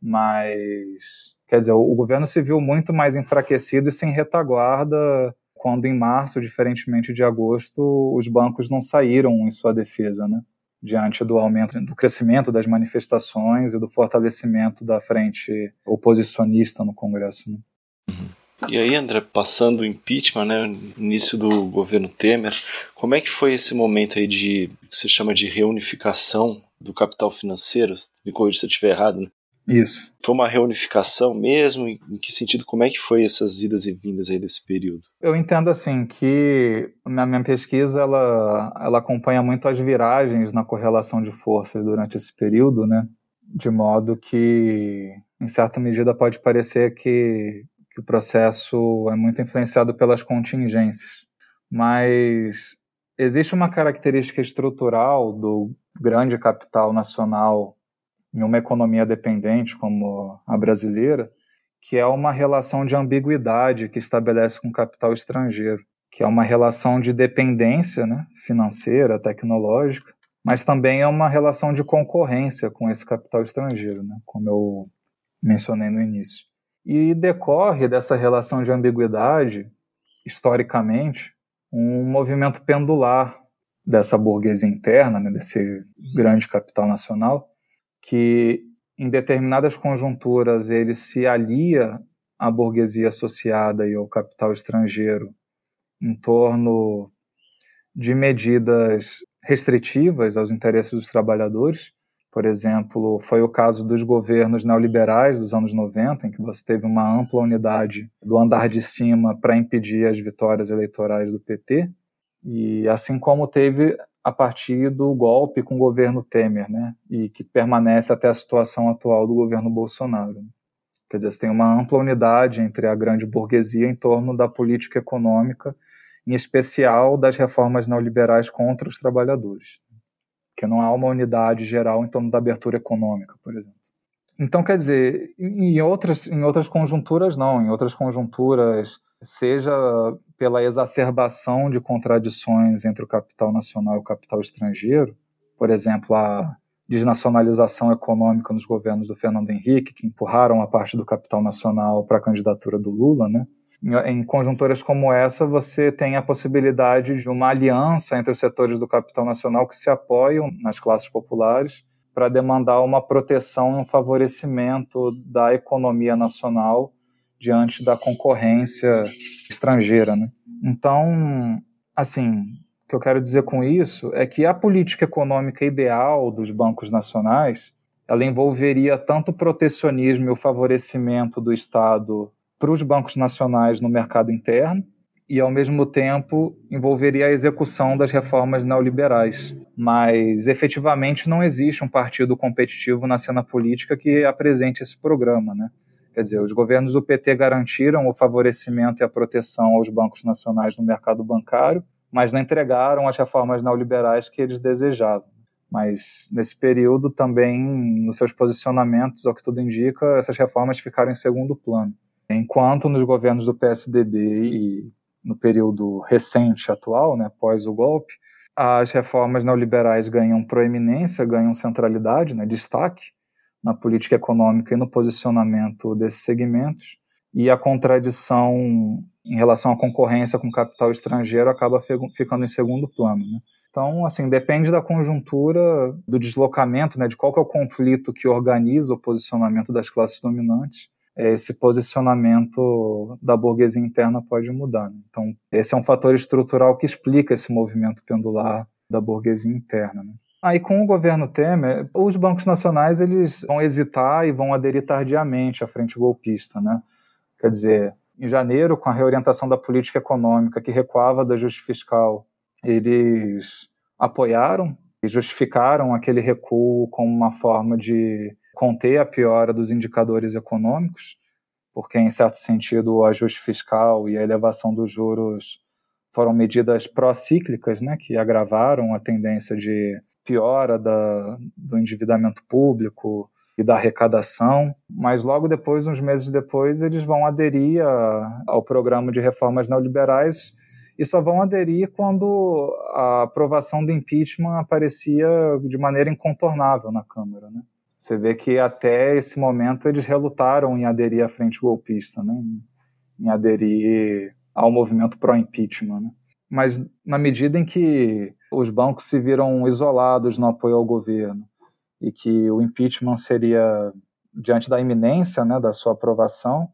Mas, quer dizer, o governo se viu muito mais enfraquecido e sem retaguarda quando em março, diferentemente de agosto, os bancos não saíram em sua defesa, né? diante do aumento do crescimento das manifestações e do fortalecimento da frente oposicionista no Congresso. Né? Uhum. E aí, André, passando o impeachment, né, início do governo Temer, como é que foi esse momento aí de que se chama de reunificação do capital financeiro? Me corrija se eu estiver errado, né? Isso. Foi uma reunificação mesmo? Em que sentido? Como é que foi essas idas e vindas aí desse período? Eu entendo assim que na minha pesquisa ela, ela acompanha muito as viragens na correlação de forças durante esse período, né? De modo que, em certa medida, pode parecer que, que o processo é muito influenciado pelas contingências. Mas existe uma característica estrutural do grande capital nacional em uma economia dependente como a brasileira, que é uma relação de ambiguidade que estabelece com o capital estrangeiro, que é uma relação de dependência né, financeira, tecnológica, mas também é uma relação de concorrência com esse capital estrangeiro, né, como eu mencionei no início. E decorre dessa relação de ambiguidade, historicamente, um movimento pendular dessa burguesia interna, né, desse grande capital nacional, que em determinadas conjunturas ele se alia à burguesia associada e ao capital estrangeiro em torno de medidas restritivas aos interesses dos trabalhadores. Por exemplo, foi o caso dos governos neoliberais dos anos 90, em que você teve uma ampla unidade do andar de cima para impedir as vitórias eleitorais do PT. E assim como teve a partir do golpe com o governo Temer, né? E que permanece até a situação atual do governo Bolsonaro. Quer dizer, você tem uma ampla unidade entre a grande burguesia em torno da política econômica, em especial das reformas neoliberais contra os trabalhadores. Que não há uma unidade geral em torno da abertura econômica, por exemplo. Então, quer dizer, em outras, em outras conjunturas, não. Em outras conjunturas, seja pela exacerbação de contradições entre o capital nacional e o capital estrangeiro, por exemplo, a desnacionalização econômica nos governos do Fernando Henrique, que empurraram a parte do capital nacional para a candidatura do Lula, né? Em conjunturas como essa, você tem a possibilidade de uma aliança entre os setores do capital nacional que se apoiam nas classes populares para demandar uma proteção e um favorecimento da economia nacional diante da concorrência estrangeira. Né? Então, assim, o que eu quero dizer com isso é que a política econômica ideal dos bancos nacionais ela envolveria tanto o protecionismo e o favorecimento do Estado para os bancos nacionais no mercado interno, e, ao mesmo tempo, envolveria a execução das reformas neoliberais. Mas, efetivamente, não existe um partido competitivo na cena política que apresente esse programa. Né? Quer dizer, os governos do PT garantiram o favorecimento e a proteção aos bancos nacionais no mercado bancário, mas não entregaram as reformas neoliberais que eles desejavam. Mas nesse período também, nos seus posicionamentos, ao que tudo indica, essas reformas ficaram em segundo plano. Enquanto nos governos do PSDB e no período recente atual, né, após o golpe, as reformas neoliberais ganham proeminência, ganham centralidade, né, destaque na política econômica e no posicionamento desses segmentos, e a contradição em relação à concorrência com capital estrangeiro acaba ficando em segundo plano. Né? Então, assim, depende da conjuntura, do deslocamento, né, de qual é o conflito que organiza o posicionamento das classes dominantes. Esse posicionamento da burguesia interna pode mudar. Né? Então, esse é um fator estrutural que explica esse movimento pendular da burguesia interna. Né? Aí, com o governo Temer, os bancos nacionais eles vão hesitar e vão aderir tardiamente à frente golpista, né? Quer dizer, em janeiro, com a reorientação da política econômica que recuava do ajuste fiscal, eles apoiaram e justificaram aquele recuo como uma forma de conter a piora dos indicadores econômicos, porque, em certo sentido, o ajuste fiscal e a elevação dos juros foram medidas pró-cíclicas, né, que agravaram a tendência de piora da, do endividamento público e da arrecadação, mas logo depois, uns meses depois, eles vão aderir a, ao programa de reformas neoliberais e só vão aderir quando a aprovação do impeachment aparecia de maneira incontornável na Câmara. Né? Você vê que até esse momento eles relutaram em aderir à frente golpista, né? em aderir ao movimento pró-impeachment. Né? Mas na medida em que os bancos se viram isolados no apoio ao governo e que o impeachment seria diante da iminência né, da sua aprovação,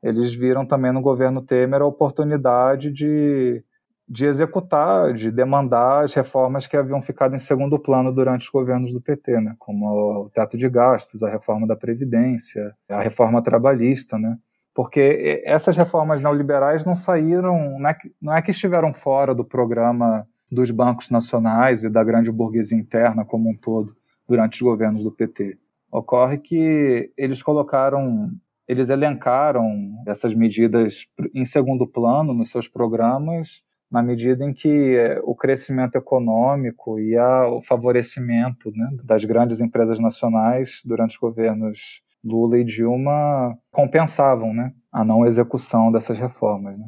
eles viram também no governo Temer a oportunidade de, de executar, de demandar as reformas que haviam ficado em segundo plano durante os governos do PT, né, como o teto de gastos, a reforma da Previdência, a reforma trabalhista, né, porque essas reformas neoliberais não saíram, não é, que, não é que estiveram fora do programa dos bancos nacionais e da grande burguesia interna como um todo durante os governos do PT. Ocorre que eles colocaram eles elencaram essas medidas em segundo plano nos seus programas, na medida em que eh, o crescimento econômico e o favorecimento né, das grandes empresas nacionais durante os governos Lula e Dilma compensavam né, a não execução dessas reformas. Né.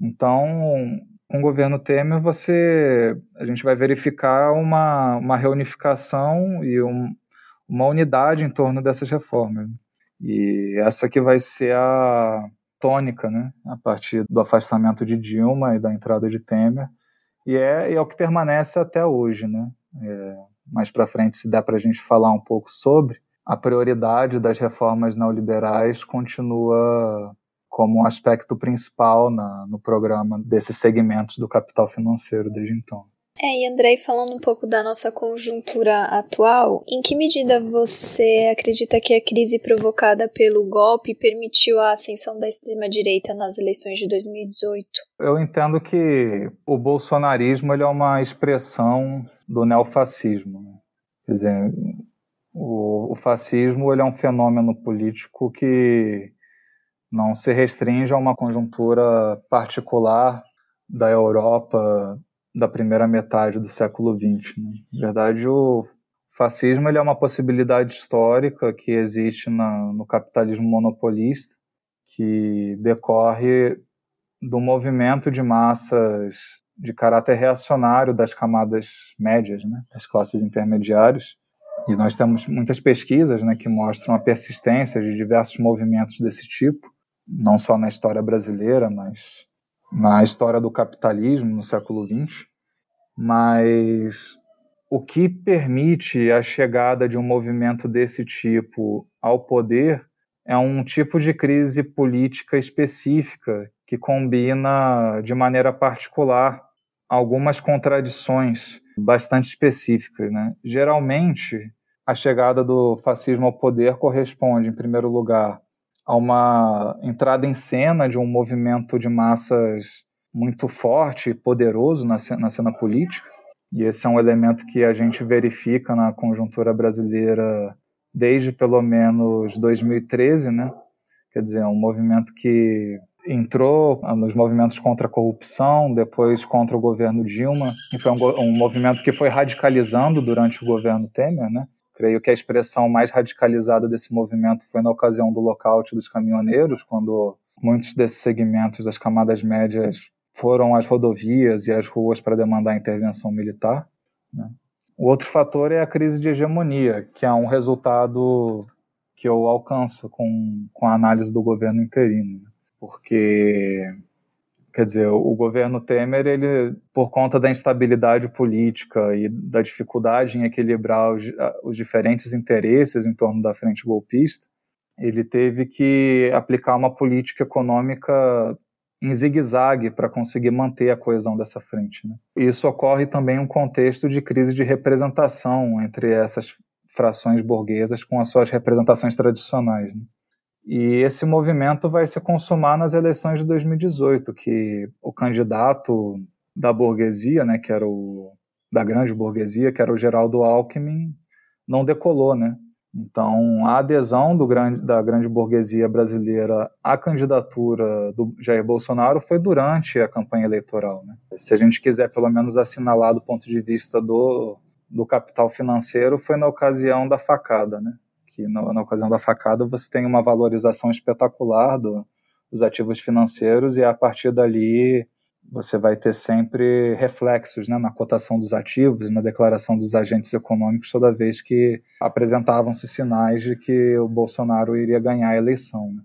Então, com o governo Temer, você, a gente vai verificar uma, uma reunificação e um, uma unidade em torno dessas reformas. E essa que vai ser a tônica, né, a partir do afastamento de Dilma e da entrada de Temer, e é, é o que permanece até hoje, né. É, mais para frente, se der para a gente falar um pouco sobre, a prioridade das reformas neoliberais continua como um aspecto principal na, no programa desses segmentos do capital financeiro desde então. É, e Andrei, falando um pouco da nossa conjuntura atual, em que medida você acredita que a crise provocada pelo golpe permitiu a ascensão da extrema-direita nas eleições de 2018? Eu entendo que o bolsonarismo é uma expressão do neofascismo. Né? Quer dizer, o, o fascismo ele é um fenômeno político que não se restringe a uma conjuntura particular da Europa da primeira metade do século XX. Né? Na verdade, o fascismo ele é uma possibilidade histórica que existe na, no capitalismo monopolista, que decorre do movimento de massas de caráter reacionário das camadas médias, né? das classes intermediárias. E nós temos muitas pesquisas né, que mostram a persistência de diversos movimentos desse tipo, não só na história brasileira, mas na história do capitalismo no século XX, mas o que permite a chegada de um movimento desse tipo ao poder é um tipo de crise política específica que combina de maneira particular algumas contradições bastante específicas. Né? Geralmente, a chegada do fascismo ao poder corresponde, em primeiro lugar, a uma entrada em cena de um movimento de massas muito forte e poderoso na cena, na cena política. E esse é um elemento que a gente verifica na conjuntura brasileira desde pelo menos 2013, né? Quer dizer, é um movimento que entrou nos movimentos contra a corrupção, depois contra o governo Dilma, e foi um, um movimento que foi radicalizando durante o governo Temer, né? Creio que a expressão mais radicalizada desse movimento foi na ocasião do lockout dos caminhoneiros, quando muitos desses segmentos das camadas médias foram as rodovias e as ruas para demandar intervenção militar. Né? O outro fator é a crise de hegemonia, que é um resultado que eu alcanço com, com a análise do governo interino. Porque, quer dizer, o governo Temer, ele, por conta da instabilidade política e da dificuldade em equilibrar os, os diferentes interesses em torno da frente golpista, ele teve que aplicar uma política econômica em zigue-zague para conseguir manter a coesão dessa frente. Né? Isso ocorre também em um contexto de crise de representação entre essas frações burguesas com as suas representações tradicionais. Né? E esse movimento vai se consumar nas eleições de 2018, que o candidato da burguesia, né, que era o da grande burguesia, que era o Geraldo Alckmin, não decolou, né? Então, a adesão grande, da grande burguesia brasileira à candidatura do Jair Bolsonaro foi durante a campanha eleitoral. Né? Se a gente quiser, pelo menos, assinalar do ponto de vista do, do capital financeiro, foi na ocasião da facada. Né? Que na, na ocasião da facada você tem uma valorização espetacular do, dos ativos financeiros e a partir dali você vai ter sempre reflexos né, na cotação dos ativos, na declaração dos agentes econômicos, toda vez que apresentavam-se sinais de que o Bolsonaro iria ganhar a eleição. Né?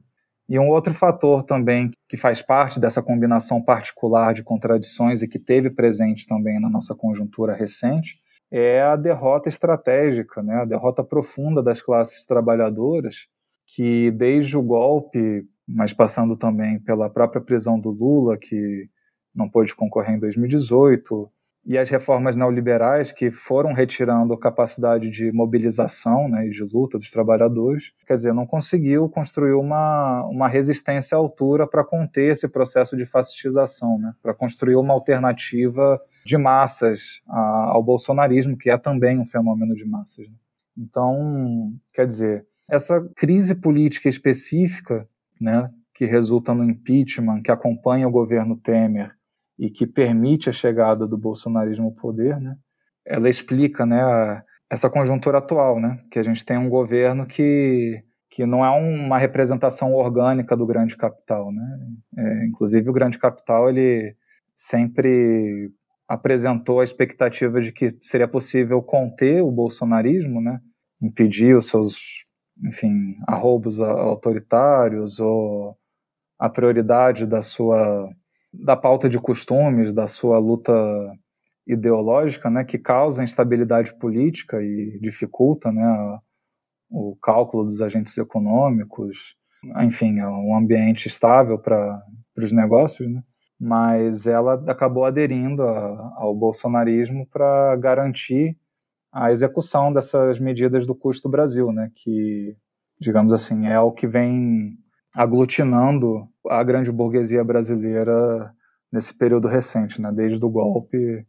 E um outro fator também que faz parte dessa combinação particular de contradições e que teve presente também na nossa conjuntura recente é a derrota estratégica, né, a derrota profunda das classes trabalhadoras, que desde o golpe, mas passando também pela própria prisão do Lula, que não pôde concorrer em 2018, e as reformas neoliberais que foram retirando a capacidade de mobilização né, e de luta dos trabalhadores, quer dizer, não conseguiu construir uma, uma resistência à altura para conter esse processo de fascistização, né, para construir uma alternativa de massas a, ao bolsonarismo, que é também um fenômeno de massas. Né. Então, quer dizer, essa crise política específica, né, que resulta no impeachment, que acompanha o governo Temer e que permite a chegada do bolsonarismo ao poder, né, ela explica né, a, essa conjuntura atual, né, que a gente tem um governo que, que não é uma representação orgânica do grande capital. Né, é, inclusive, o grande capital ele sempre apresentou a expectativa de que seria possível conter o bolsonarismo, né, impedir os seus, enfim, arroubos autoritários ou a prioridade da sua da pauta de costumes, da sua luta ideológica, né, que causa instabilidade política e dificulta, né, o cálculo dos agentes econômicos, enfim, é um ambiente estável para os negócios, né? mas ela acabou aderindo a, ao bolsonarismo para garantir a execução dessas medidas do custo Brasil, né, que, digamos assim, é o que vem aglutinando a grande burguesia brasileira nesse período recente, né, desde o golpe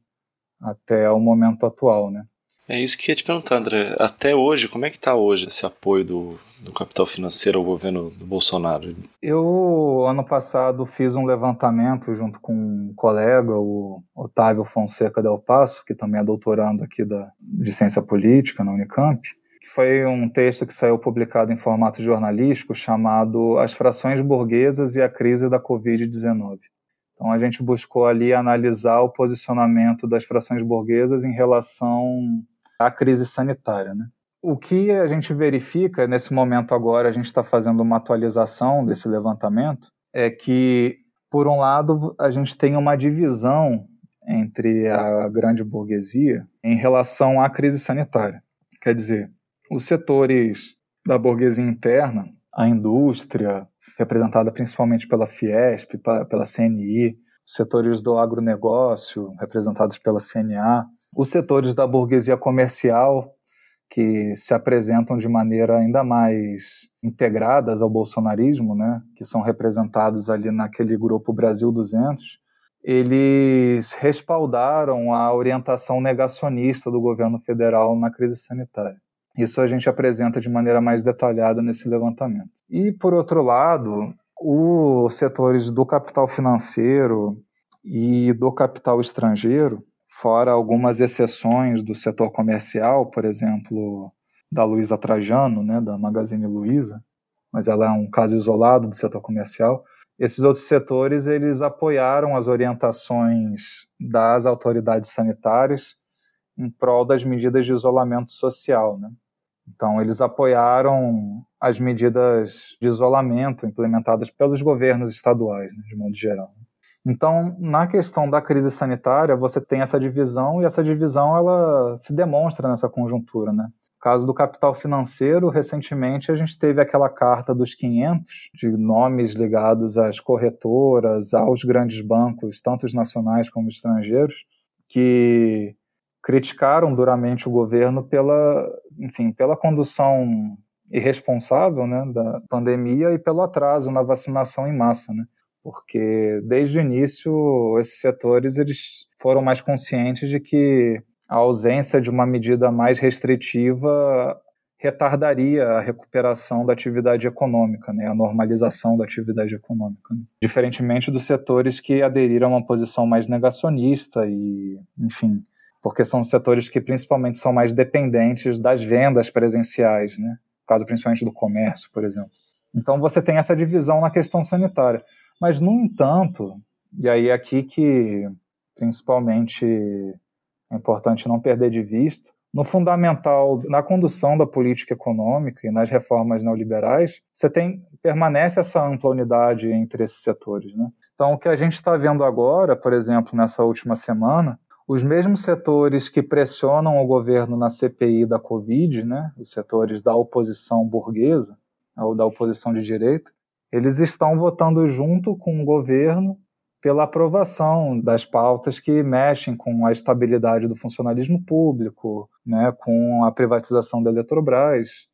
até o momento atual, né. É isso que eu ia te perguntar, André. Até hoje, como é que está hoje esse apoio do, do capital financeiro ao governo do Bolsonaro? Eu, ano passado, fiz um levantamento junto com um colega, o Otávio Fonseca Del Passo, que também é doutorando aqui da, de Ciência Política na Unicamp, foi um texto que saiu publicado em formato jornalístico chamado As Frações Burguesas e a Crise da Covid-19. Então a gente buscou ali analisar o posicionamento das frações burguesas em relação à crise sanitária. Né? O que a gente verifica nesse momento agora, a gente está fazendo uma atualização desse levantamento, é que, por um lado, a gente tem uma divisão entre a grande burguesia em relação à crise sanitária. Quer dizer, os setores da burguesia interna, a indústria, representada principalmente pela Fiesp, pela CNI, os setores do agronegócio, representados pela CNA, os setores da burguesia comercial, que se apresentam de maneira ainda mais integradas ao bolsonarismo, né, que são representados ali naquele grupo Brasil 200, eles respaldaram a orientação negacionista do governo federal na crise sanitária. Isso a gente apresenta de maneira mais detalhada nesse levantamento. E, por outro lado, os setores do capital financeiro e do capital estrangeiro, fora algumas exceções do setor comercial, por exemplo, da Luiza Trajano, né, da Magazine Luiza, mas ela é um caso isolado do setor comercial. esses outros setores eles apoiaram as orientações das autoridades sanitárias em prol das medidas de isolamento social, né? Então, eles apoiaram as medidas de isolamento implementadas pelos governos estaduais, né, de modo geral. Então, na questão da crise sanitária, você tem essa divisão e essa divisão ela se demonstra nessa conjuntura, né? No caso do capital financeiro, recentemente a gente teve aquela carta dos 500 de nomes ligados às corretoras, aos grandes bancos, tanto os nacionais como os estrangeiros, que criticaram duramente o governo pela, enfim, pela condução irresponsável, né, da pandemia e pelo atraso na vacinação em massa, né? Porque desde o início esses setores eles foram mais conscientes de que a ausência de uma medida mais restritiva retardaria a recuperação da atividade econômica, né, a normalização da atividade econômica. Né? Diferentemente dos setores que aderiram a uma posição mais negacionista e, enfim, porque são setores que principalmente são mais dependentes das vendas presenciais, né? No caso principalmente do comércio, por exemplo. Então você tem essa divisão na questão sanitária. Mas, no entanto, e aí é aqui que principalmente é importante não perder de vista, no fundamental, na condução da política econômica e nas reformas neoliberais, você tem permanece essa ampla unidade entre esses setores. Né? Então, o que a gente está vendo agora, por exemplo, nessa última semana, os mesmos setores que pressionam o governo na CPI da Covid, né, os setores da oposição burguesa, ou da oposição de direita, eles estão votando junto com o governo pela aprovação das pautas que mexem com a estabilidade do funcionalismo público, né, com a privatização da Eletrobras.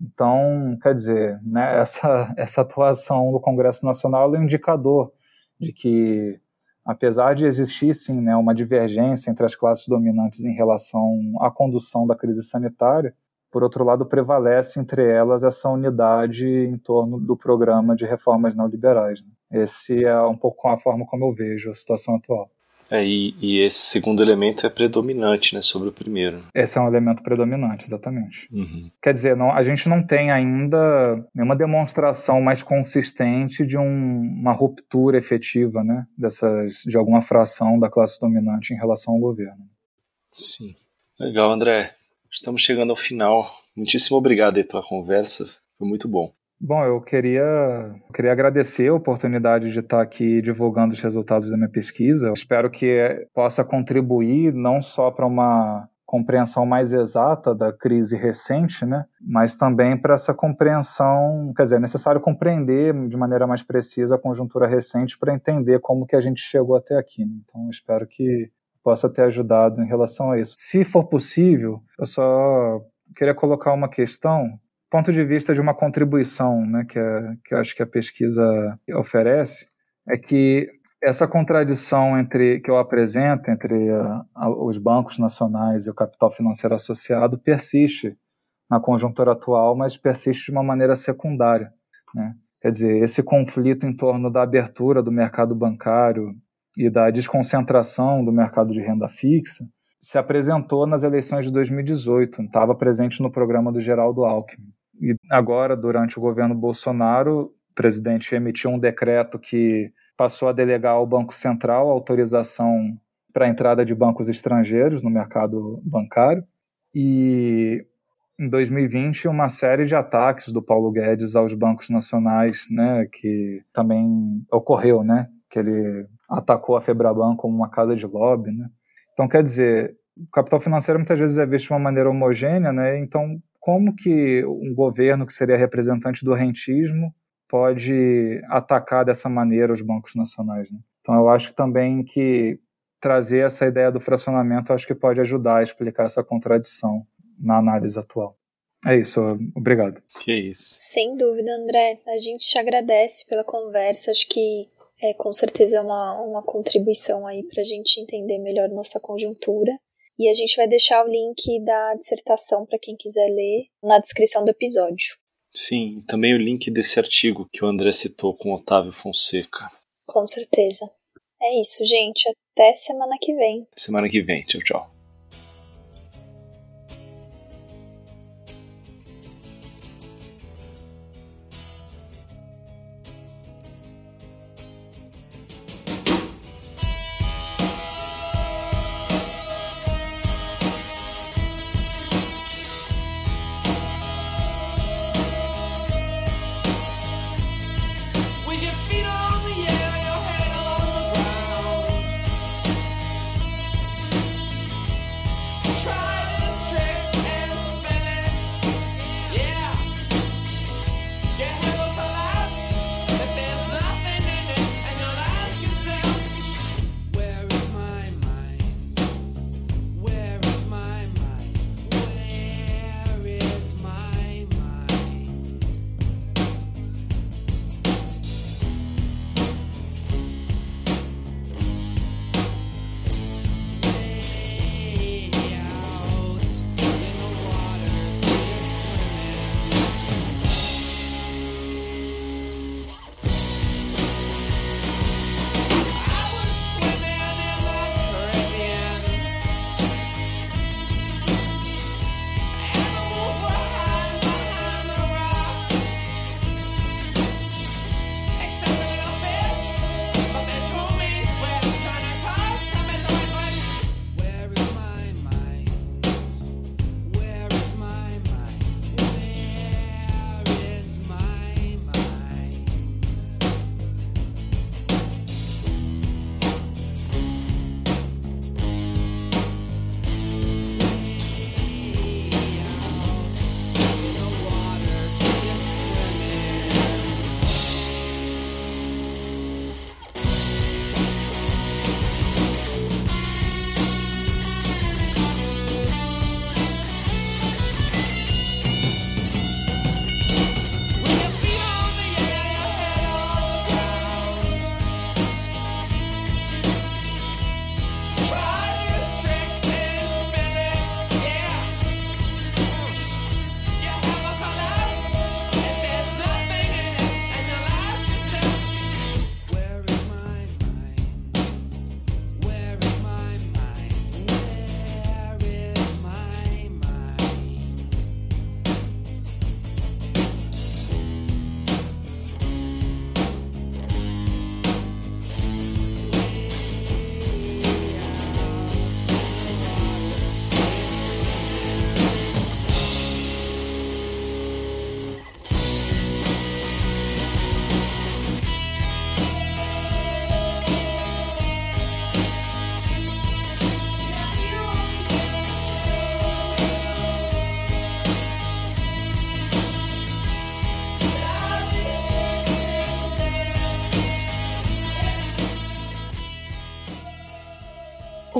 Então, quer dizer, né, essa, essa atuação do Congresso Nacional é um indicador de que apesar de existir sim né, uma divergência entre as classes dominantes em relação à condução da crise sanitária, por outro lado, prevalece entre elas essa unidade em torno do programa de reformas neoliberais. Né? Esse é um pouco a forma como eu vejo a situação atual. É, e, e, esse segundo elemento é predominante né, sobre o primeiro. Esse é um elemento predominante, exatamente. Uhum. Quer dizer, não, a gente não tem ainda nenhuma demonstração mais consistente de um, uma ruptura efetiva né, dessas, de alguma fração da classe dominante em relação ao governo. Sim. Legal, André. Estamos chegando ao final. Muitíssimo obrigado pela conversa. Foi muito bom. Bom, eu queria, queria agradecer a oportunidade de estar aqui divulgando os resultados da minha pesquisa. Espero que possa contribuir não só para uma compreensão mais exata da crise recente, né? mas também para essa compreensão, quer dizer, é necessário compreender de maneira mais precisa a conjuntura recente para entender como que a gente chegou até aqui. Né? Então, espero que possa ter ajudado em relação a isso. Se for possível, eu só queria colocar uma questão ponto de vista de uma contribuição né, que, a, que eu acho que a pesquisa oferece, é que essa contradição entre que eu apresento entre a, a, os bancos nacionais e o capital financeiro associado persiste na conjuntura atual, mas persiste de uma maneira secundária. Né? Quer dizer, esse conflito em torno da abertura do mercado bancário e da desconcentração do mercado de renda fixa se apresentou nas eleições de 2018, estava presente no programa do Geraldo Alckmin. E agora, durante o governo Bolsonaro, o presidente emitiu um decreto que passou a delegar ao Banco Central autorização para a entrada de bancos estrangeiros no mercado bancário. E em 2020, uma série de ataques do Paulo Guedes aos bancos nacionais, né, que também ocorreu, né, que ele atacou a Febraban como uma casa de lobby, né. Então, quer dizer, o capital financeiro muitas vezes é visto de uma maneira homogênea, né, então como que um governo que seria representante do rentismo pode atacar dessa maneira os bancos nacionais. Né? Então eu acho também que trazer essa ideia do fracionamento acho que pode ajudar a explicar essa contradição na análise atual. É isso, obrigado. Que isso. Sem dúvida, André. A gente te agradece pela conversa. Acho que é com certeza uma, uma contribuição aí para a gente entender melhor nossa conjuntura. E a gente vai deixar o link da dissertação para quem quiser ler na descrição do episódio. Sim, também o link desse artigo que o André citou com Otávio Fonseca. Com certeza. É isso, gente. Até semana que vem. Semana que vem. Tchau, tchau.